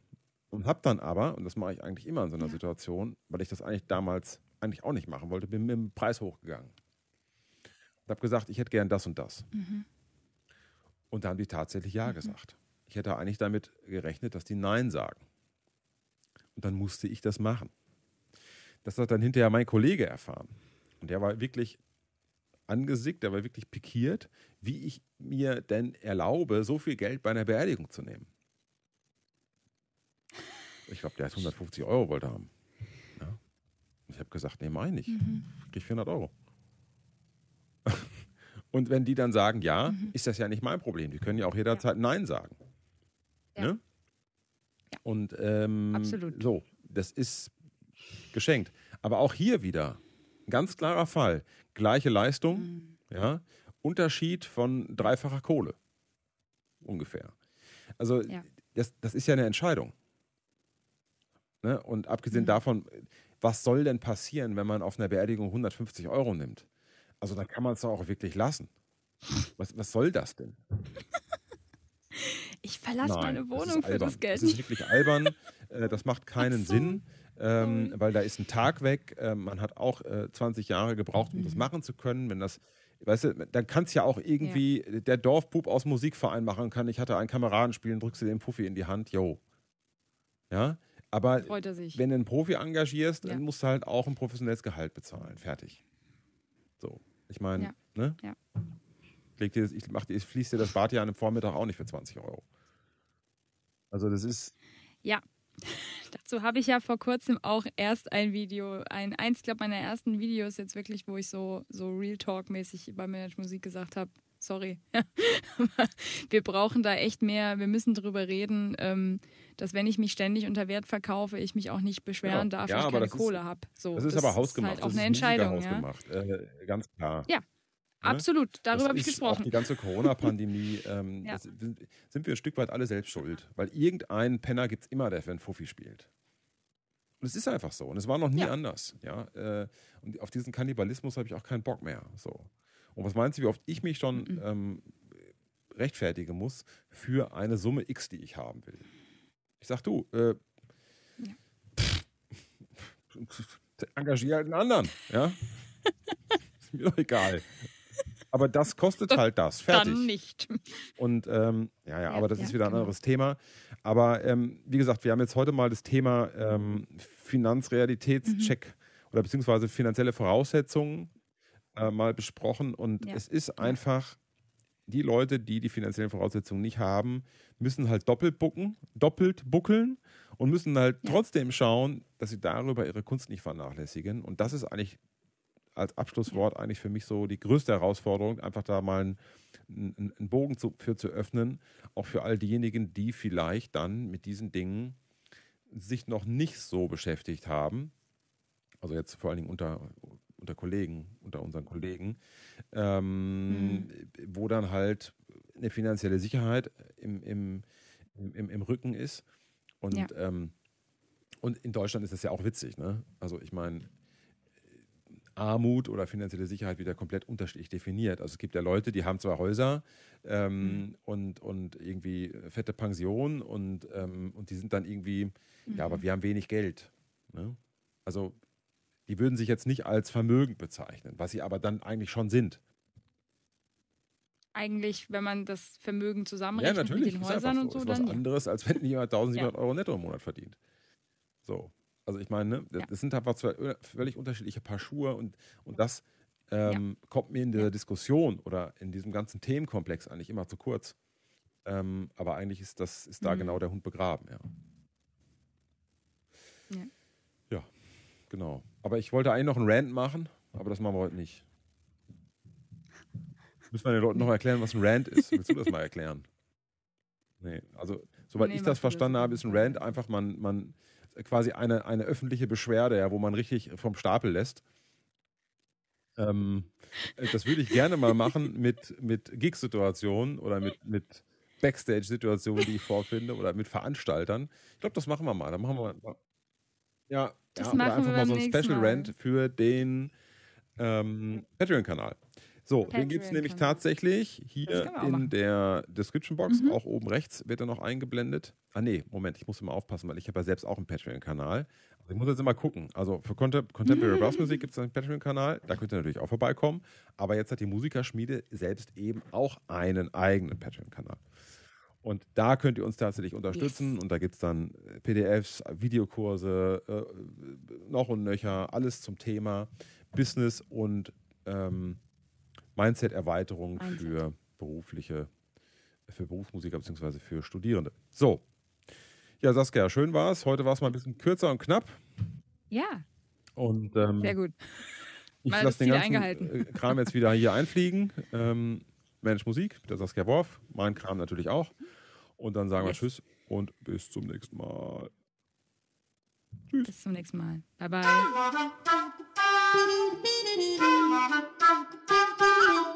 und habe dann aber, und das mache ich eigentlich immer in so einer ja. Situation, weil ich das eigentlich damals eigentlich auch nicht machen wollte, bin mit dem Preis hochgegangen. Und habe gesagt, ich hätte gern das und das. Mhm. Und da haben die tatsächlich Ja mhm. gesagt. Ich hätte eigentlich damit gerechnet, dass die Nein sagen. Und dann musste ich das machen. Das hat dann hinterher mein Kollege erfahren. Und der war wirklich angesickt, der war wirklich pikiert, wie ich mir denn erlaube, so viel Geld bei einer Beerdigung zu nehmen. Ich glaube, der hat 150 Euro wollte haben. Ja. Ich habe gesagt, nee, meine ich. Mhm. Krieg 400 Euro. Und wenn die dann sagen, ja, mhm. ist das ja nicht mein Problem. Die können ja auch jederzeit ja. Nein sagen. Ja. Ne? ja. Und ähm, Absolut. so, das ist geschenkt. Aber auch hier wieder, ganz klarer Fall. Gleiche Leistung, mhm. ja, Unterschied von dreifacher Kohle. Ungefähr. Also, das, das ist ja eine Entscheidung. Ne? Und abgesehen mhm. davon, was soll denn passieren, wenn man auf einer Beerdigung 150 Euro nimmt? Also dann kann man es doch auch wirklich lassen. Was, was soll das denn? Ich verlasse meine Wohnung das für das Geld. Das ist wirklich albern. Äh, das macht keinen so. Sinn, ähm, weil da ist ein Tag weg. Ähm, man hat auch äh, 20 Jahre gebraucht, um mhm. das machen zu können. Wenn das Weißt du, dann kann es ja auch irgendwie ja. der Dorfpup aus Musikverein machen kann. Ich hatte einen Kameraden spielen, drückst du den Puffi in die Hand, yo. Ja, aber wenn du einen Profi engagierst, ja. dann musst du halt auch ein professionelles Gehalt bezahlen. Fertig. So. Ich meine, ja. ne? Ja. Dir, ich, mach, ich fließe dir das Bad ja an einem Vormittag auch nicht für 20 Euro. Also das ist. Ja. Dazu habe ich ja vor kurzem auch erst ein Video, ein eins, glaube meiner ersten Videos jetzt wirklich, wo ich so, so Real Talk-mäßig bei Manage Musik gesagt habe, sorry. wir brauchen da echt mehr, wir müssen darüber reden, ähm, dass wenn ich mich ständig unter Wert verkaufe, ich mich auch nicht beschweren genau. darf, ja, weil ich keine Kohle habe. So, das ist das aber hausgemacht. Ist halt auch eine Entscheidung. Ja? Äh, ganz klar. Ja. Ne? Absolut, darüber habe ich gesprochen. Auch die ganze Corona-Pandemie ähm, ja. sind wir ein Stück weit alle selbst schuld. Weil irgendeinen Penner gibt es immer, der für einen Fuffi spielt. Und es ist einfach so. Und es war noch nie ja. anders. Ja? Äh, und auf diesen Kannibalismus habe ich auch keinen Bock mehr. So. Und was meinst du, wie oft ich mich schon mhm. ähm, rechtfertigen muss für eine Summe X, die ich haben will? Ich sag du, äh, ja. engagier halt einen anderen, ja? ist mir doch egal. Aber das kostet halt das. Fertig. Dann nicht. Und ähm, ja, ja, aber das ja, ist wieder ein genau. anderes Thema. Aber ähm, wie gesagt, wir haben jetzt heute mal das Thema ähm, Finanzrealitätscheck mhm. oder beziehungsweise finanzielle Voraussetzungen äh, mal besprochen und ja. es ist einfach, die Leute, die die finanziellen Voraussetzungen nicht haben, müssen halt doppelt bucken, doppelt buckeln und müssen halt ja. trotzdem schauen, dass sie darüber ihre Kunst nicht vernachlässigen. Und das ist eigentlich als Abschlusswort eigentlich für mich so die größte Herausforderung, einfach da mal einen, einen Bogen zu, für zu öffnen, auch für all diejenigen, die vielleicht dann mit diesen Dingen sich noch nicht so beschäftigt haben. Also jetzt vor allen Dingen unter unter Kollegen, unter unseren Kollegen, ähm, mhm. wo dann halt eine finanzielle Sicherheit im, im, im, im Rücken ist. Und, ja. ähm, und in Deutschland ist das ja auch witzig. Ne? Also ich meine, Armut oder finanzielle Sicherheit wieder komplett unterschiedlich definiert. Also es gibt ja Leute, die haben zwar Häuser ähm, mhm. und, und irgendwie fette Pensionen und, ähm, und die sind dann irgendwie, mhm. ja, aber mhm. wir haben wenig Geld. Ne? Also die würden sich jetzt nicht als Vermögen bezeichnen, was sie aber dann eigentlich schon sind. Eigentlich, wenn man das Vermögen zusammenrechnet ja, natürlich, mit den Häusern so. und so, ist was dann anderes, als wenn jemand 1700 ja. Euro netto im Monat verdient. So. Also ich meine, ne, das, ja. sind einfach zwei völlig unterschiedliche Paar Schuhe und, und das ähm, ja. kommt mir in der Diskussion oder in diesem ganzen Themenkomplex eigentlich immer zu kurz. Ähm, aber eigentlich ist das ist da mhm. genau der Hund begraben, ja. ja. Ja, genau. Aber ich wollte eigentlich noch einen Rant machen, aber das machen wir heute nicht. Müssen wir den Leuten noch erklären, was ein Rant ist? Willst du das mal erklären? Nee, also soweit nee, ich das verstanden habe, ist ein Rant einfach man, man quasi eine, eine öffentliche Beschwerde, ja, wo man richtig vom Stapel lässt. Ähm, das würde ich gerne mal machen mit, mit Gig-Situationen oder mit, mit Backstage-Situationen, die ich vorfinde oder mit Veranstaltern. Ich glaube, das machen wir mal. Da machen wir mal. Ja, das ja, machen oder einfach wir mal so ein Special. Rant für den ähm, Patreon-Kanal. So, den gibt es nämlich tatsächlich hier in der Description Box. Mhm. Auch oben rechts wird er noch eingeblendet. Ah, nee, Moment, ich muss immer aufpassen, weil ich habe ja selbst auch einen Patreon-Kanal. Also ich muss jetzt immer gucken. Also für Contem Contemporary Brass Musik gibt es einen Patreon-Kanal. Da könnt ihr natürlich auch vorbeikommen. Aber jetzt hat die Musikerschmiede selbst eben auch einen eigenen Patreon-Kanal. Und da könnt ihr uns tatsächlich unterstützen. Yes. Und da gibt es dann äh, PDFs, Videokurse, äh, noch und nöcher, alles zum Thema Business und ähm, Mindset-Erweiterung Mindset. für berufliche, für Berufsmusiker bzw. für Studierende. So. Ja, Saskia, schön war es. Heute war es mal ein bisschen kürzer und knapp. Ja. Und ähm, sehr gut. Ich lasse den ganzen äh, Kram jetzt wieder hier einfliegen. Ähm, Mensch Musik der Saskia Worf, mein Kram natürlich auch. Und dann sagen yes. wir Tschüss und bis zum nächsten Mal. Tschüss. Bis zum nächsten Mal. Bye bye. Thank.